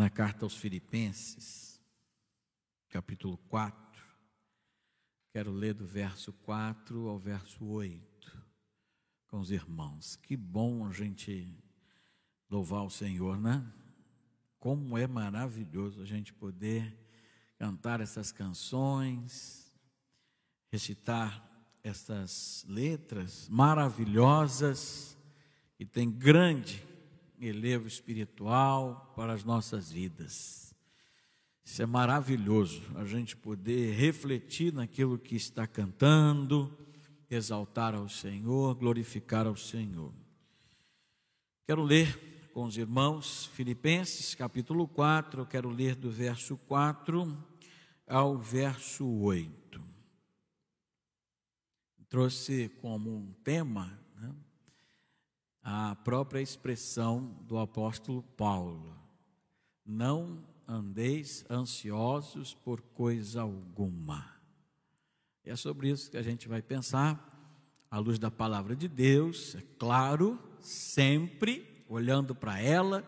na carta aos Filipenses, capítulo 4. Quero ler do verso 4 ao verso 8 com os irmãos. Que bom a gente louvar o Senhor, né? Como é maravilhoso a gente poder cantar essas canções, recitar essas letras maravilhosas e tem grande elevo espiritual para as nossas vidas. Isso é maravilhoso, a gente poder refletir naquilo que está cantando, exaltar ao Senhor, glorificar ao Senhor. Quero ler com os irmãos Filipenses, capítulo 4, eu quero ler do verso 4 ao verso 8. Trouxe como um tema a própria expressão do apóstolo Paulo: Não andeis ansiosos por coisa alguma. E é sobre isso que a gente vai pensar, à luz da palavra de Deus, é claro, sempre olhando para ela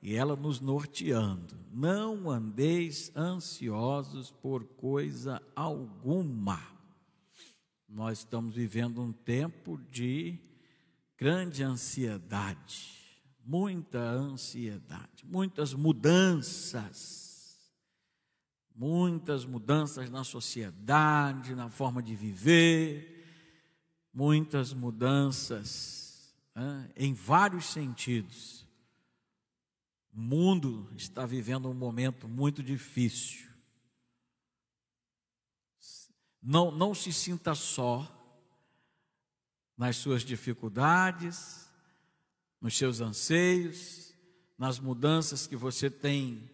e ela nos norteando. Não andeis ansiosos por coisa alguma. Nós estamos vivendo um tempo de grande ansiedade, muita ansiedade, muitas mudanças, muitas mudanças na sociedade, na forma de viver, muitas mudanças né, em vários sentidos. O mundo está vivendo um momento muito difícil. Não, não se sinta só nas suas dificuldades, nos seus anseios, nas mudanças que você tem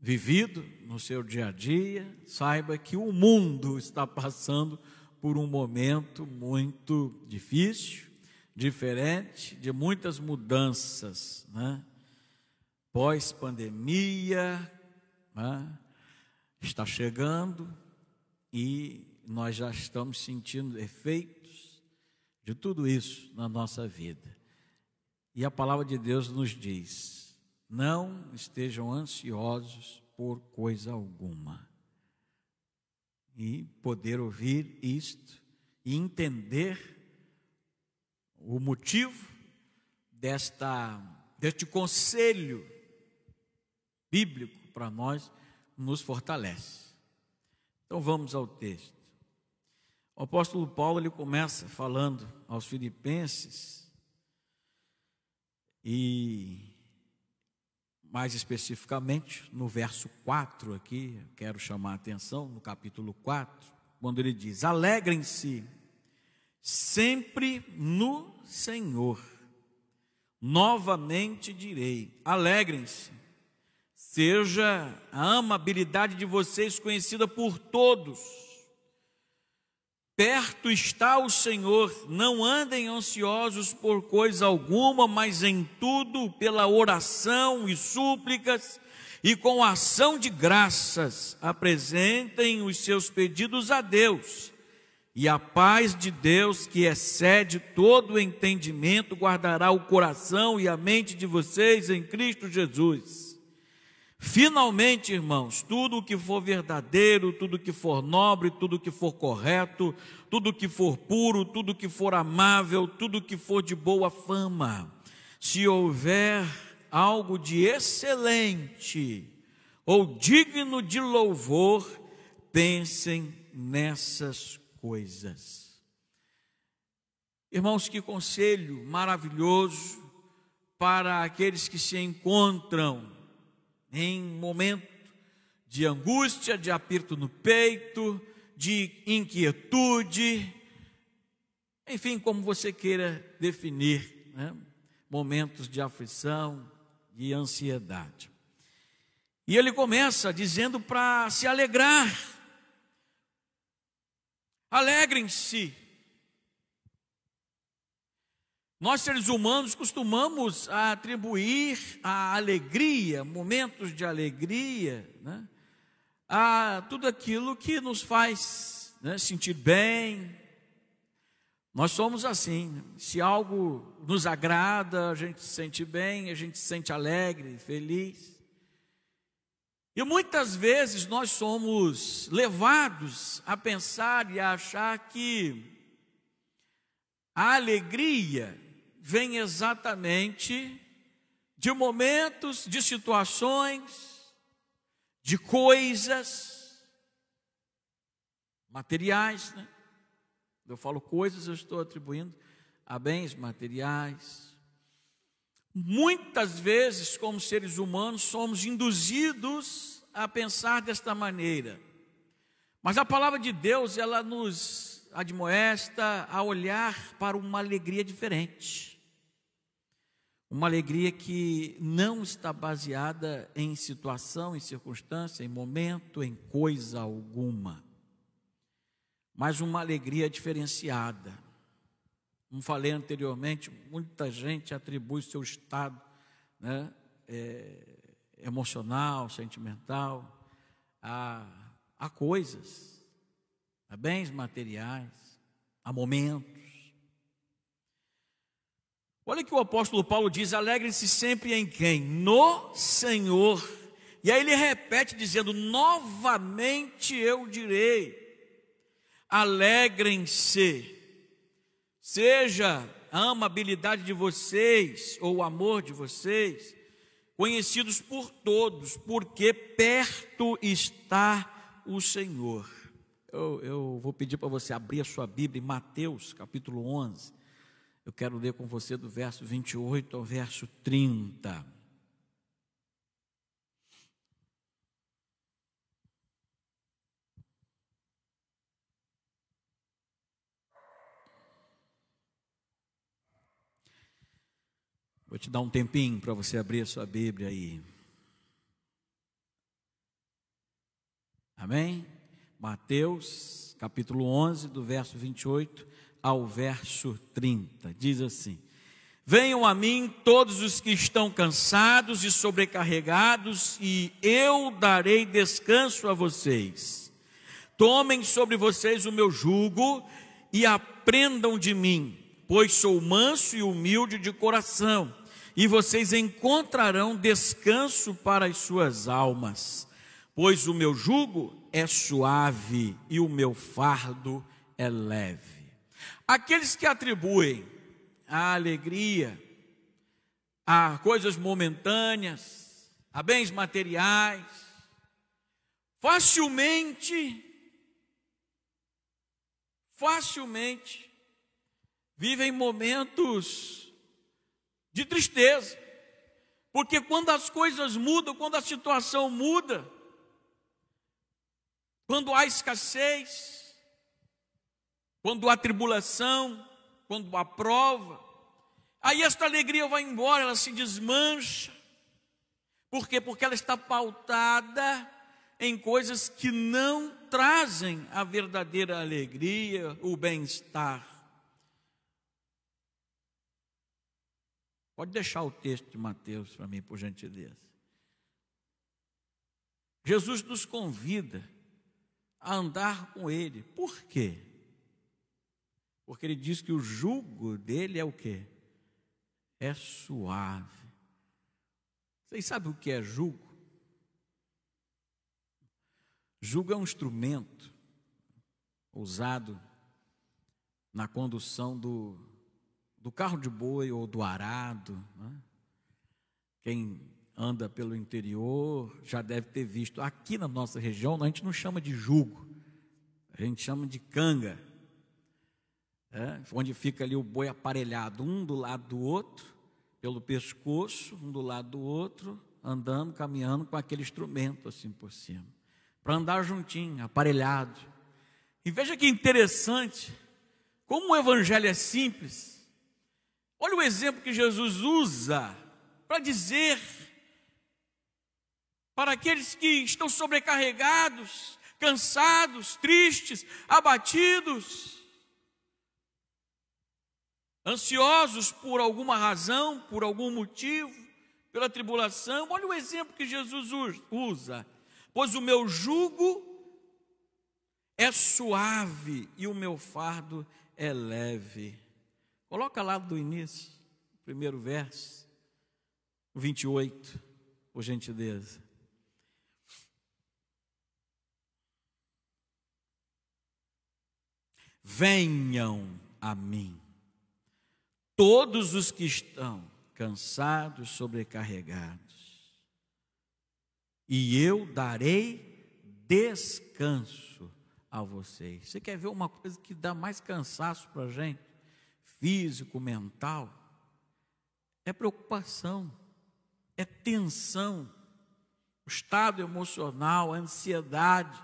vivido no seu dia a dia. Saiba que o mundo está passando por um momento muito difícil, diferente, de muitas mudanças, né? Pós-pandemia, né? está chegando e nós já estamos sentindo efeitos de tudo isso na nossa vida. E a palavra de Deus nos diz: não estejam ansiosos por coisa alguma. E poder ouvir isto e entender o motivo desta deste conselho bíblico para nós nos fortalece. Então vamos ao texto. O apóstolo Paulo ele começa falando aos filipenses e mais especificamente no verso 4 aqui, quero chamar a atenção no capítulo 4, quando ele diz: "Alegrem-se sempre no Senhor". Novamente direi: alegrem-se. Seja a amabilidade de vocês conhecida por todos Perto está o Senhor, não andem ansiosos por coisa alguma, mas em tudo, pela oração e súplicas, e com ação de graças, apresentem os seus pedidos a Deus. E a paz de Deus, que excede todo o entendimento, guardará o coração e a mente de vocês em Cristo Jesus. Finalmente, irmãos, tudo o que for verdadeiro, tudo o que for nobre, tudo o que for correto, tudo o que for puro, tudo o que for amável, tudo o que for de boa fama, se houver algo de excelente ou digno de louvor, pensem nessas coisas. Irmãos, que conselho maravilhoso para aqueles que se encontram em momento de angústia, de aperto no peito, de inquietude, enfim, como você queira definir, né? momentos de aflição, de ansiedade. E ele começa dizendo para se alegrar. Alegrem-se nós, seres humanos, costumamos atribuir a alegria, momentos de alegria, né, a tudo aquilo que nos faz né, sentir bem. Nós somos assim, se algo nos agrada, a gente se sente bem, a gente se sente alegre, feliz. E muitas vezes nós somos levados a pensar e a achar que a alegria vem exatamente de momentos, de situações, de coisas materiais, né? Eu falo coisas, eu estou atribuindo a bens materiais. Muitas vezes, como seres humanos, somos induzidos a pensar desta maneira. Mas a palavra de Deus, ela nos admoesta a olhar para uma alegria diferente. Uma alegria que não está baseada em situação, em circunstância, em momento, em coisa alguma. Mas uma alegria diferenciada como falei anteriormente, muita gente atribui seu estado né, é, emocional, sentimental, a, a coisas, a bens materiais, a momentos. Olha que o apóstolo Paulo diz: alegre-se sempre em quem? No Senhor. E aí ele repete dizendo: novamente eu direi, alegrem-se seja a amabilidade de vocês ou o amor de vocês, conhecidos por todos, porque perto está o Senhor. Eu, eu vou pedir para você abrir a sua Bíblia em Mateus capítulo 11. Eu quero ler com você do verso 28 ao verso 30. Vou te dar um tempinho para você abrir a sua Bíblia aí. Amém? Mateus, capítulo 11, do verso 28 ao verso 30. Diz assim: Venham a mim todos os que estão cansados e sobrecarregados, e eu darei descanso a vocês. Tomem sobre vocês o meu jugo e aprendam de mim, pois sou manso e humilde de coração e vocês encontrarão descanso para as suas almas, pois o meu jugo é suave e o meu fardo é leve. Aqueles que atribuem a alegria a coisas momentâneas, a bens materiais, facilmente, facilmente vivem momentos de tristeza. Porque quando as coisas mudam, quando a situação muda, quando há escassez, quando há tribulação, quando há prova, aí esta alegria vai embora, ela se desmancha. Por quê? Porque ela está pautada em coisas que não trazem a verdadeira alegria, o bem-estar. Pode deixar o texto de Mateus para mim, por gentileza. Jesus nos convida a andar com Ele. Por quê? Porque Ele diz que o jugo dele é o quê? É suave. Vocês sabem o que é jugo? Jugo é um instrumento usado na condução do, do carro de boi ou do arado. Né? Quem anda pelo interior já deve ter visto. Aqui na nossa região, a gente não chama de jugo, a gente chama de canga. É, onde fica ali o boi aparelhado, um do lado do outro, pelo pescoço, um do lado do outro, andando, caminhando com aquele instrumento assim por cima, para andar juntinho, aparelhado. E veja que interessante, como o evangelho é simples, Olha o exemplo que Jesus usa para dizer para aqueles que estão sobrecarregados, cansados, tristes, abatidos, ansiosos por alguma razão, por algum motivo, pela tribulação. Olha o exemplo que Jesus usa. Pois o meu jugo é suave e o meu fardo é leve. Coloca lá do início, primeiro verso, 28, por gentileza. Venham a mim todos os que estão cansados, sobrecarregados, e eu darei descanso a vocês. Você quer ver uma coisa que dá mais cansaço para a gente? Físico, mental? É preocupação, é tensão, o estado emocional, a ansiedade.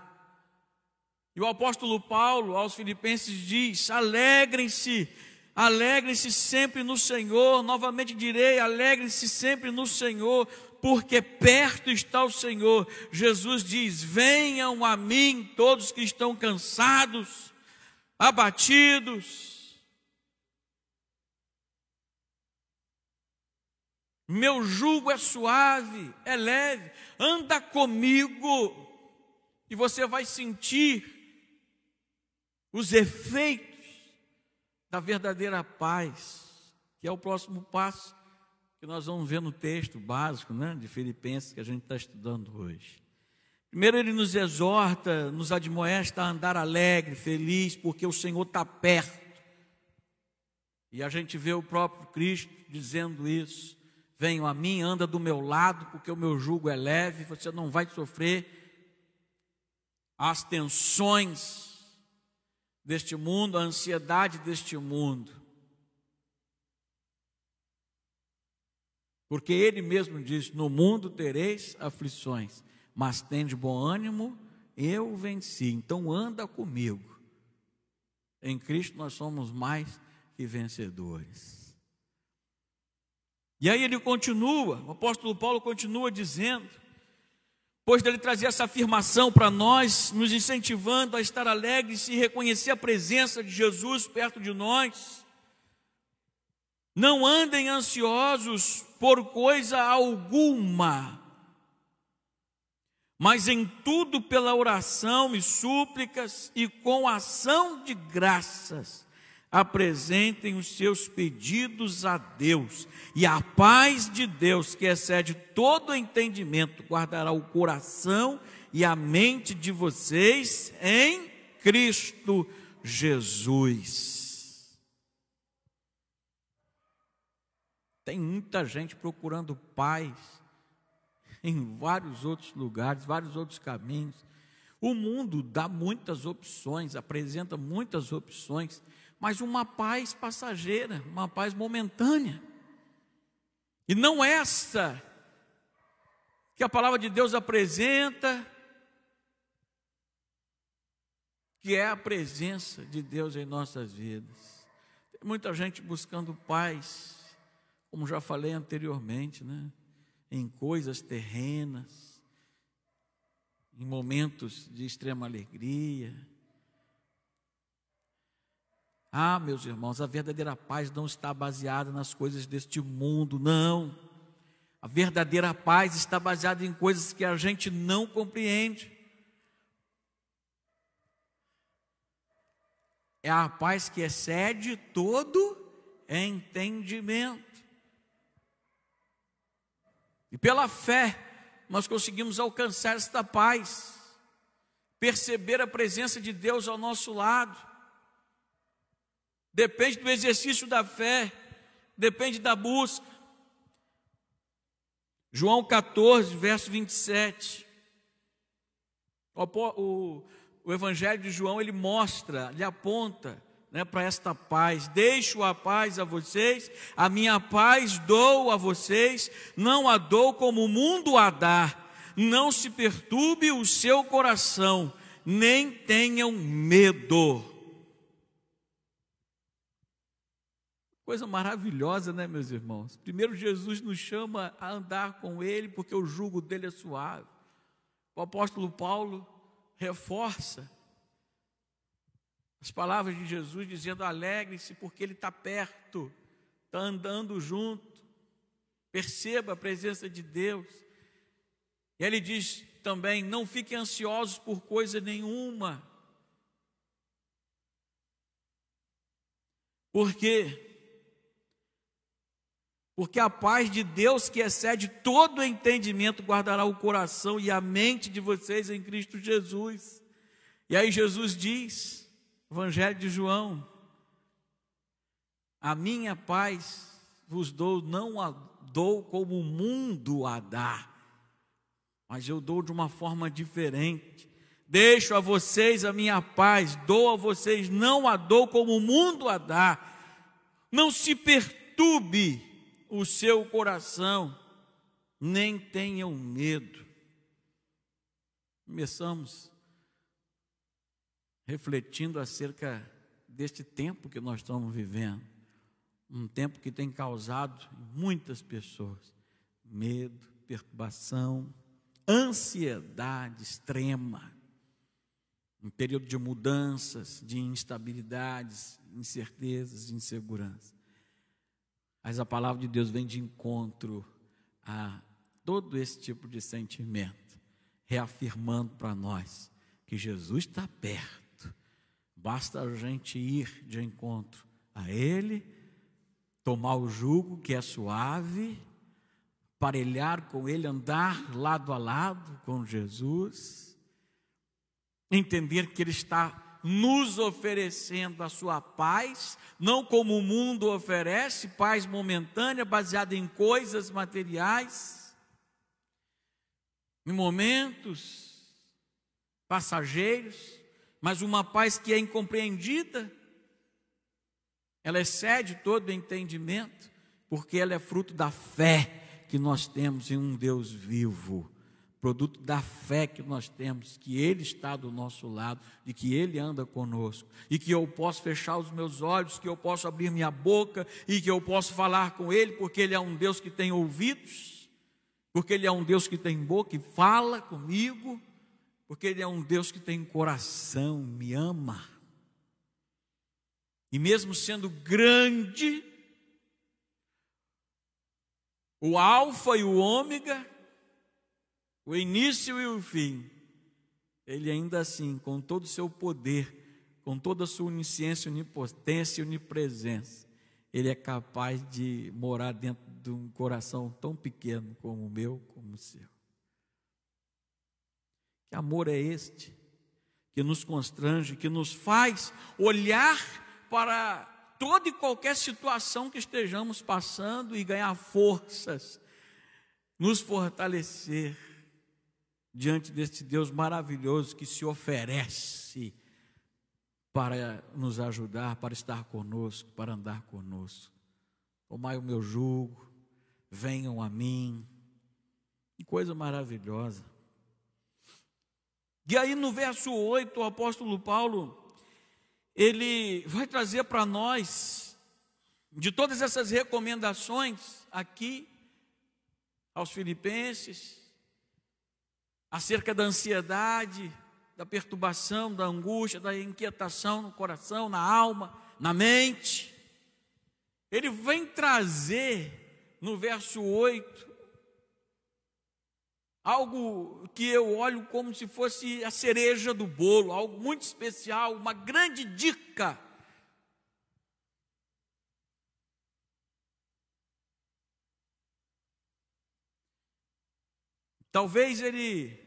E o apóstolo Paulo aos Filipenses diz: alegrem-se, alegrem-se sempre no Senhor. Novamente direi: alegrem-se sempre no Senhor porque perto está o Senhor. Jesus diz: Venham a mim todos que estão cansados, abatidos. Meu jugo é suave, é leve, anda comigo, e você vai sentir os efeitos da verdadeira paz, que é o próximo passo que nós vamos ver no texto básico né, de Filipenses que a gente está estudando hoje. Primeiro, ele nos exorta, nos admoesta a andar alegre, feliz, porque o Senhor está perto. E a gente vê o próprio Cristo dizendo isso. Venham a mim, anda do meu lado, porque o meu jugo é leve, você não vai sofrer as tensões deste mundo, a ansiedade deste mundo. Porque ele mesmo diz: No mundo tereis aflições, mas tende bom ânimo, eu venci. Então anda comigo. Em Cristo nós somos mais que vencedores. E aí ele continua, o apóstolo Paulo continua dizendo, depois dele trazer essa afirmação para nós, nos incentivando a estar alegres e reconhecer a presença de Jesus perto de nós. Não andem ansiosos por coisa alguma, mas em tudo pela oração e súplicas e com ação de graças, apresentem os seus pedidos a Deus, e a paz de Deus, que excede todo entendimento, guardará o coração e a mente de vocês em Cristo Jesus. Tem muita gente procurando paz em vários outros lugares, vários outros caminhos. O mundo dá muitas opções, apresenta muitas opções, mas uma paz passageira, uma paz momentânea. E não essa que a palavra de Deus apresenta, que é a presença de Deus em nossas vidas. Tem muita gente buscando paz como já falei anteriormente, né? em coisas terrenas, em momentos de extrema alegria. Ah, meus irmãos, a verdadeira paz não está baseada nas coisas deste mundo, não. A verdadeira paz está baseada em coisas que a gente não compreende. É a paz que excede todo entendimento. E pela fé, nós conseguimos alcançar esta paz, perceber a presença de Deus ao nosso lado. Depende do exercício da fé, depende da busca. João 14, verso 27. O, o, o Evangelho de João ele mostra, ele aponta né, para esta paz. Deixo a paz a vocês, a minha paz dou a vocês, não a dou como o mundo a dá. Não se perturbe o seu coração, nem tenham medo. Coisa maravilhosa, né, meus irmãos? Primeiro, Jesus nos chama a andar com Ele, porque o jugo dele é suave. O apóstolo Paulo reforça as palavras de Jesus dizendo: alegre-se, porque Ele está perto, está andando junto. Perceba a presença de Deus. E ele diz também: não fiquem ansiosos por coisa nenhuma. Por quê? Porque a paz de Deus, que excede todo entendimento, guardará o coração e a mente de vocês em Cristo Jesus. E aí Jesus diz: Evangelho de João. A minha paz vos dou, não a dou como o mundo a dá, mas eu dou de uma forma diferente. Deixo a vocês a minha paz, dou a vocês, não a dou como o mundo a dá. Não se perturbe o seu coração, nem tenham medo. Começamos refletindo acerca deste tempo que nós estamos vivendo um tempo que tem causado muitas pessoas medo, perturbação, ansiedade extrema, um período de mudanças, de instabilidades, incertezas, insegurança. Mas a palavra de Deus vem de encontro a todo esse tipo de sentimento, reafirmando para nós que Jesus está perto. Basta a gente ir de encontro a Ele tomar o jugo que é suave, parelhar com Ele, andar lado a lado com Jesus, entender que Ele está nos oferecendo a sua paz, não como o mundo oferece, paz momentânea, baseada em coisas materiais, em momentos passageiros, mas uma paz que é incompreendida. Ela excede todo entendimento, porque ela é fruto da fé que nós temos em um Deus vivo, produto da fé que nós temos, que Ele está do nosso lado, de que Ele anda conosco, e que eu posso fechar os meus olhos, que eu posso abrir minha boca, e que eu posso falar com Ele, porque Ele é um Deus que tem ouvidos, porque Ele é um Deus que tem boca e fala comigo, porque Ele é um Deus que tem coração, me ama. E mesmo sendo grande, o Alfa e o Ômega, o início e o fim, ele ainda assim, com todo o seu poder, com toda a sua onisciência, onipotência e onipresença, ele é capaz de morar dentro de um coração tão pequeno como o meu, como o seu. Que amor é este que nos constrange, que nos faz olhar para toda e qualquer situação que estejamos passando e ganhar forças, nos fortalecer diante deste Deus maravilhoso que se oferece para nos ajudar, para estar conosco, para andar conosco. Tomai o meu jugo, venham a mim. Que coisa maravilhosa. E aí no verso 8, o apóstolo Paulo ele vai trazer para nós, de todas essas recomendações aqui, aos Filipenses, acerca da ansiedade, da perturbação, da angústia, da inquietação no coração, na alma, na mente. Ele vem trazer no verso 8 algo que eu olho como se fosse a cereja do bolo, algo muito especial, uma grande dica. Talvez ele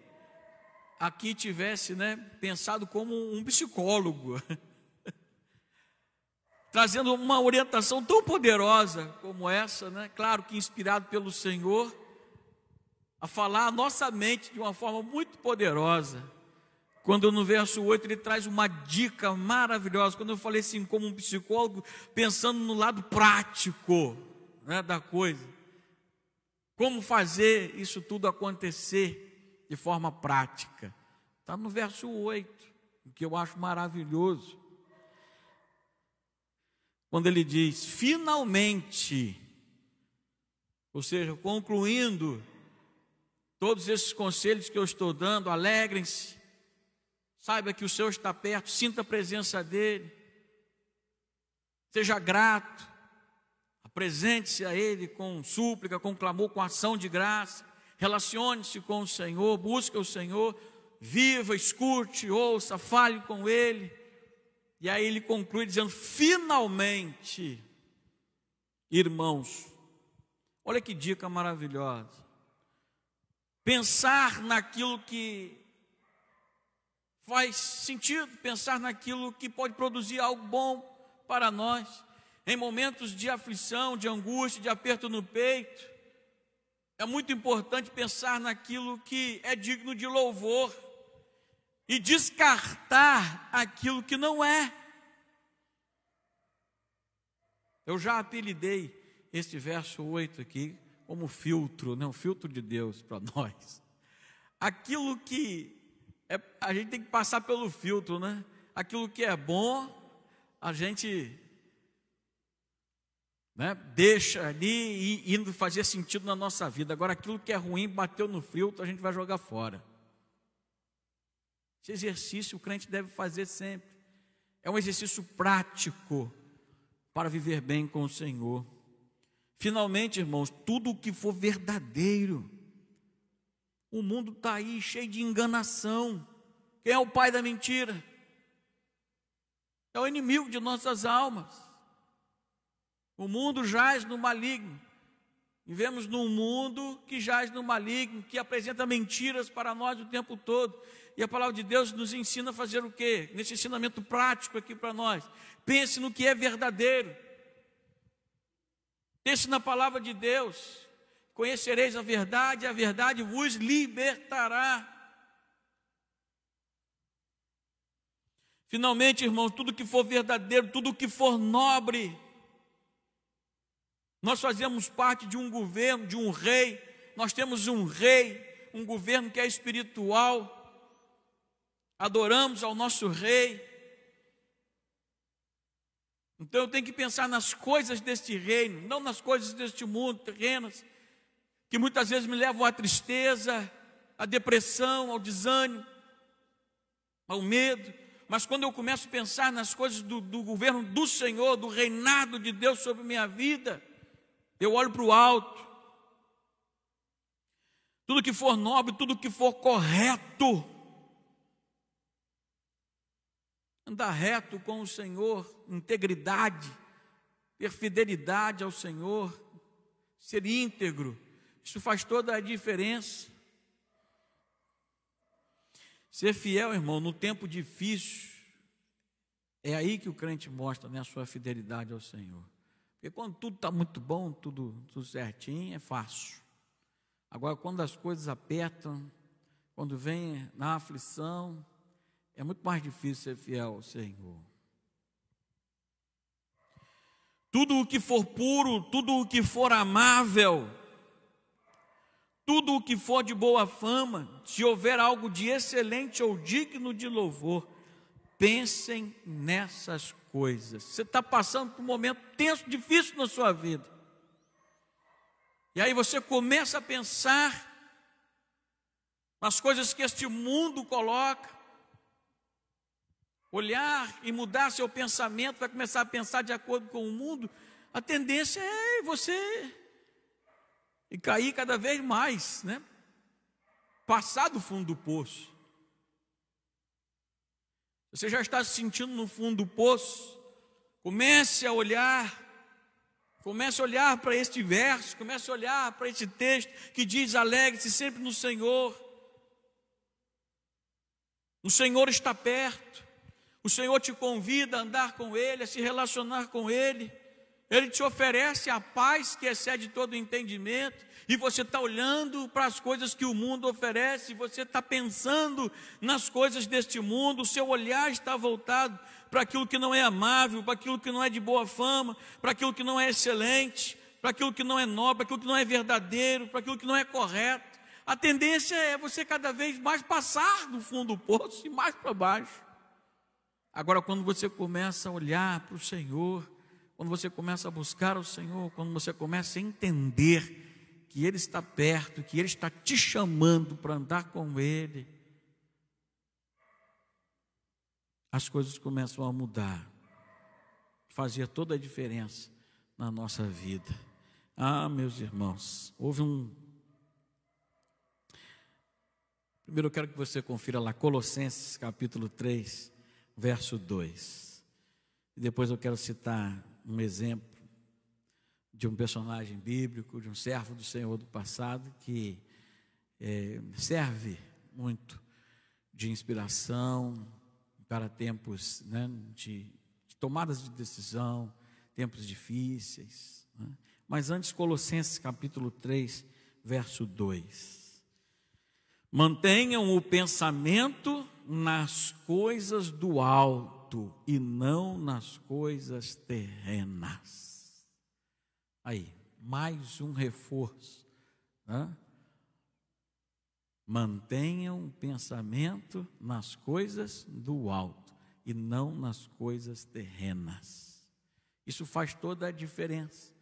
aqui tivesse, né, pensado como um psicólogo, trazendo uma orientação tão poderosa como essa, né? Claro que inspirado pelo Senhor a falar a nossa mente de uma forma muito poderosa. Quando no verso 8 ele traz uma dica maravilhosa, quando eu falei assim, como um psicólogo, pensando no lado prático né, da coisa, como fazer isso tudo acontecer de forma prática. Está no verso 8, que eu acho maravilhoso. Quando ele diz, finalmente, ou seja, concluindo Todos esses conselhos que eu estou dando, alegrem-se. Saiba que o Senhor está perto, sinta a presença dEle. Seja grato. Apresente-se a Ele com súplica, com clamor, com ação de graça. Relacione-se com o Senhor, busque o Senhor. Viva, escute, ouça, fale com Ele. E aí ele conclui dizendo: finalmente, irmãos, olha que dica maravilhosa pensar naquilo que Faz sentido pensar naquilo que pode produzir algo bom para nós. Em momentos de aflição, de angústia, de aperto no peito, é muito importante pensar naquilo que é digno de louvor e descartar aquilo que não é. Eu já apelidei este verso 8 aqui como filtro, né? um filtro de Deus para nós. Aquilo que é, a gente tem que passar pelo filtro, né? Aquilo que é bom, a gente né, deixa ali indo fazer sentido na nossa vida. Agora, aquilo que é ruim, bateu no filtro, a gente vai jogar fora. Esse exercício o crente deve fazer sempre. É um exercício prático para viver bem com o Senhor. Finalmente, irmãos, tudo o que for verdadeiro. O mundo está aí cheio de enganação. Quem é o pai da mentira? É o inimigo de nossas almas. O mundo jaz no maligno. Vivemos num mundo que jaz no maligno, que apresenta mentiras para nós o tempo todo. E a palavra de Deus nos ensina a fazer o quê? Nesse ensinamento prático aqui para nós. Pense no que é verdadeiro. Pense na palavra de Deus. Conhecereis a verdade, a verdade vos libertará. Finalmente, irmãos, tudo que for verdadeiro, tudo que for nobre, nós fazemos parte de um governo, de um rei, nós temos um rei, um governo que é espiritual, adoramos ao nosso rei, então eu tenho que pensar nas coisas deste reino, não nas coisas deste mundo terrenas, que muitas vezes me levam à tristeza, à depressão, ao desânimo, ao medo. Mas quando eu começo a pensar nas coisas do, do governo do Senhor, do reinado de Deus sobre minha vida, eu olho para o alto. Tudo que for nobre, tudo que for correto, andar reto com o Senhor, integridade, ter fidelidade ao Senhor, ser íntegro, isso faz toda a diferença. Ser fiel, irmão, no tempo difícil, é aí que o crente mostra né, a sua fidelidade ao Senhor. Porque quando tudo está muito bom, tudo, tudo certinho, é fácil. Agora, quando as coisas apertam, quando vem na aflição, é muito mais difícil ser fiel ao Senhor. Tudo o que for puro, tudo o que for amável, tudo o que for de boa fama, se houver algo de excelente ou digno de louvor, pensem nessas coisas. Você está passando por um momento tenso, difícil na sua vida. E aí você começa a pensar nas coisas que este mundo coloca, olhar e mudar seu pensamento, vai começar a pensar de acordo com o mundo, a tendência é você e cair cada vez mais, né? Passar do fundo do poço. Você já está se sentindo no fundo do poço? Comece a olhar, comece a olhar para este verso, comece a olhar para este texto que diz: alegre-se sempre no Senhor. O Senhor está perto. O Senhor te convida a andar com Ele, a se relacionar com Ele. Ele te oferece a paz que excede todo entendimento. E você está olhando para as coisas que o mundo oferece, você está pensando nas coisas deste mundo, o seu olhar está voltado para aquilo que não é amável, para aquilo que não é de boa fama, para aquilo que não é excelente, para aquilo que não é nobre, para aquilo que não é verdadeiro, para aquilo que não é correto. A tendência é você cada vez mais passar do fundo do poço e mais para baixo. Agora, quando você começa a olhar para o Senhor, quando você começa a buscar o Senhor, quando você começa a entender que Ele está perto, que Ele está te chamando para andar com Ele, as coisas começam a mudar, fazer toda a diferença na nossa vida. Ah, meus irmãos, houve um. Primeiro eu quero que você confira lá Colossenses capítulo 3 verso 2. E depois eu quero citar um exemplo de um personagem bíblico, de um servo do Senhor do passado, que é, serve muito de inspiração para tempos né, de, de, tomadas de decisão, tempos difíceis. Né? Mas antes, Colossenses capítulo 3, verso 2. Mantenham o pensamento nas coisas do alto e não nas coisas terrenas. Aí, mais um reforço. Né? Mantenham o pensamento nas coisas do alto e não nas coisas terrenas. Isso faz toda a diferença.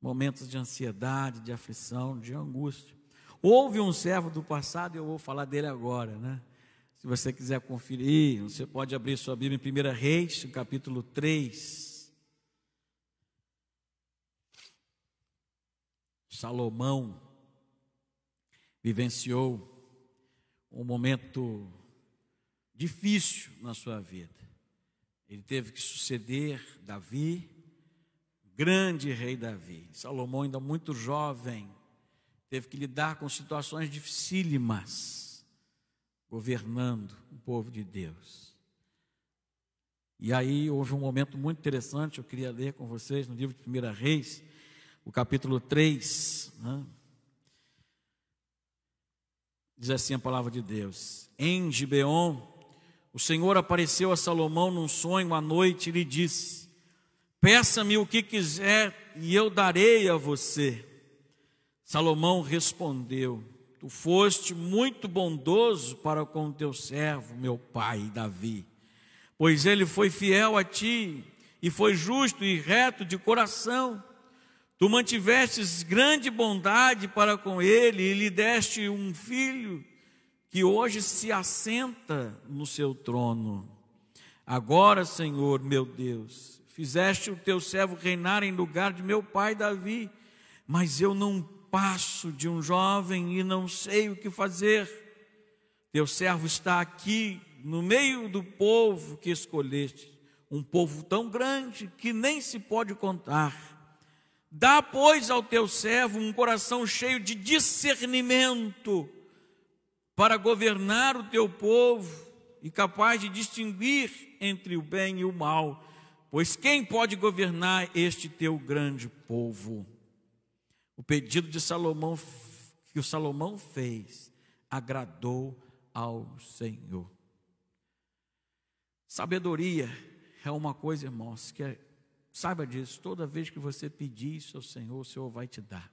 Momentos de ansiedade, de aflição, de angústia. Houve um servo do passado, eu vou falar dele agora, né? Se você quiser conferir, você pode abrir sua Bíblia em 1 Reis, capítulo 3. Salomão vivenciou um momento difícil na sua vida. Ele teve que suceder Davi, grande rei Davi. Salomão, ainda muito jovem, teve que lidar com situações dificílimas, governando o povo de Deus. E aí houve um momento muito interessante, eu queria ler com vocês no livro de 1 Reis, o capítulo 3. Né? Diz assim a palavra de Deus: Em Gibeon, o Senhor apareceu a Salomão num sonho à noite e lhe disse: Peça-me o que quiser e eu darei a você. Salomão respondeu: Tu foste muito bondoso para com teu servo, meu pai Davi, pois ele foi fiel a ti e foi justo e reto de coração Tu mantivestes grande bondade para com ele e lhe deste um filho que hoje se assenta no seu trono. Agora, Senhor, meu Deus, fizeste o teu servo reinar em lugar de meu pai Davi, mas eu não passo de um jovem e não sei o que fazer. Teu servo está aqui no meio do povo que escolheste, um povo tão grande que nem se pode contar. Dá, pois, ao teu servo um coração cheio de discernimento para governar o teu povo e capaz de distinguir entre o bem e o mal, pois quem pode governar este teu grande povo? O pedido de Salomão que o Salomão fez agradou ao Senhor. Sabedoria é uma coisa, irmãos, que é Saiba disso, toda vez que você pedir isso ao Senhor, o Senhor vai te dar.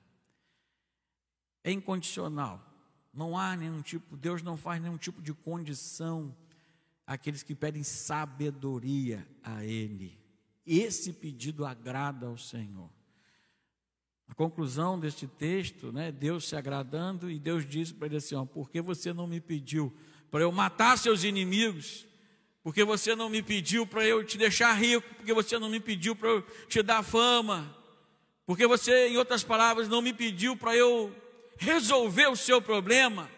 É incondicional. Não há nenhum tipo, Deus não faz nenhum tipo de condição àqueles que pedem sabedoria a Ele. Esse pedido agrada ao Senhor. A conclusão deste texto, né, Deus se agradando, e Deus disse para ele assim: ó, por que você não me pediu para eu matar seus inimigos porque você não me pediu para eu te deixar rico, porque você não me pediu para eu te dar fama, porque você, em outras palavras, não me pediu para eu resolver o seu problema,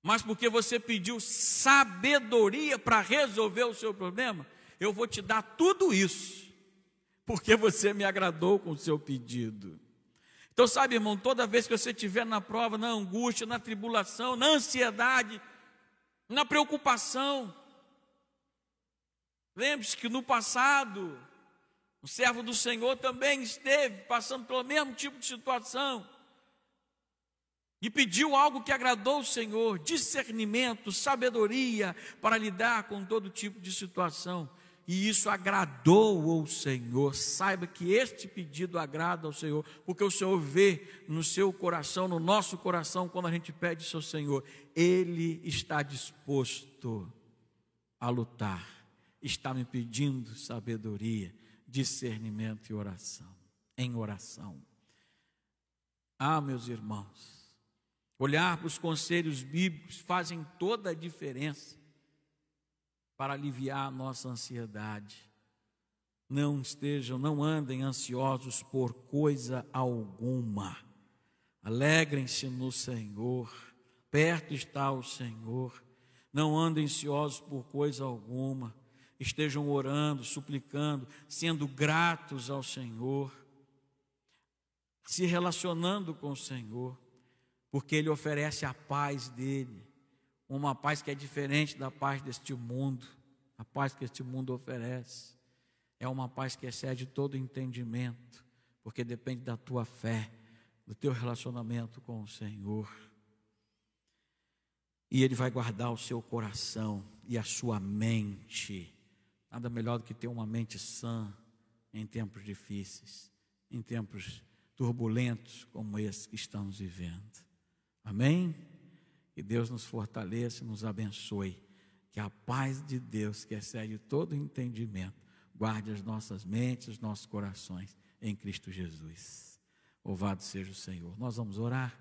mas porque você pediu sabedoria para resolver o seu problema, eu vou te dar tudo isso, porque você me agradou com o seu pedido. Então, sabe, irmão, toda vez que você estiver na prova, na angústia, na tribulação, na ansiedade, na preocupação. Lembre-se que no passado, o servo do Senhor também esteve passando pelo mesmo tipo de situação e pediu algo que agradou o Senhor: discernimento, sabedoria para lidar com todo tipo de situação e isso agradou ao Senhor. Saiba que este pedido agrada ao Senhor, porque o Senhor vê no seu coração, no nosso coração, quando a gente pede ao Senhor, Ele está disposto a lutar, está me pedindo sabedoria, discernimento e oração, em oração. Ah, meus irmãos, olhar para os conselhos bíblicos fazem toda a diferença para aliviar a nossa ansiedade. Não estejam, não andem ansiosos por coisa alguma. Alegrem-se no Senhor. Perto está o Senhor. Não andem ansiosos por coisa alguma. Estejam orando, suplicando, sendo gratos ao Senhor, se relacionando com o Senhor, porque Ele oferece a paz dele uma paz que é diferente da paz deste mundo, a paz que este mundo oferece. É uma paz que excede todo entendimento, porque depende da tua fé, do teu relacionamento com o Senhor. E Ele vai guardar o seu coração e a sua mente. Nada melhor do que ter uma mente sã em tempos difíceis, em tempos turbulentos como esse que estamos vivendo. Amém? Que Deus nos fortaleça nos abençoe. Que a paz de Deus, que excede todo entendimento, guarde as nossas mentes, os nossos corações em Cristo Jesus. Louvado seja o Senhor. Nós vamos orar.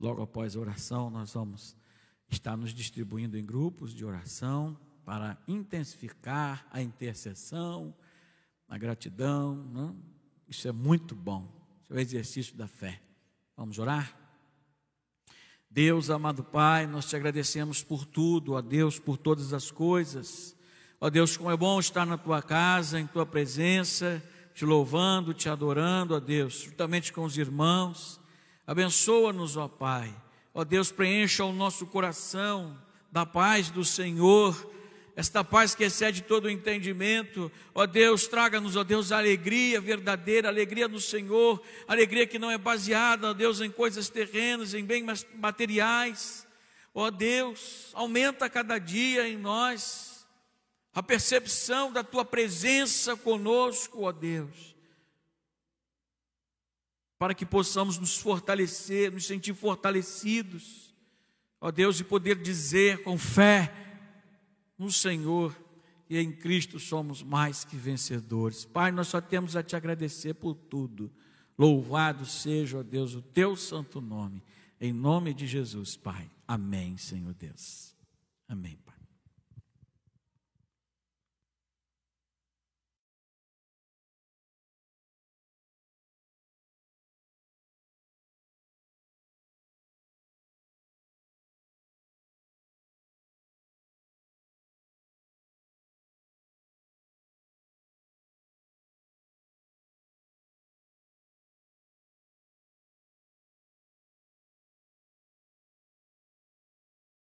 Logo após a oração, nós vamos estar nos distribuindo em grupos de oração para intensificar a intercessão, a gratidão. Né? Isso é muito bom. Isso é o exercício da fé. Vamos orar? Deus, amado Pai, nós te agradecemos por tudo, ó Deus, por todas as coisas. Ó Deus, como é bom estar na tua casa, em tua presença, te louvando, te adorando, ó Deus, juntamente com os irmãos. Abençoa-nos, ó Pai. Ó Deus, preencha o nosso coração da paz do Senhor esta paz que excede todo o entendimento. Ó Deus, traga-nos, ó Deus, a alegria verdadeira, alegria do Senhor, alegria que não é baseada, ó Deus, em coisas terrenas, em bens materiais. Ó Deus, aumenta cada dia em nós a percepção da tua presença conosco, ó Deus. Para que possamos nos fortalecer, nos sentir fortalecidos, ó Deus, e poder dizer com fé, no Senhor e em Cristo somos mais que vencedores. Pai, nós só temos a te agradecer por tudo. Louvado seja, ó Deus, o teu santo nome. Em nome de Jesus, Pai. Amém, Senhor Deus. Amém, Pai.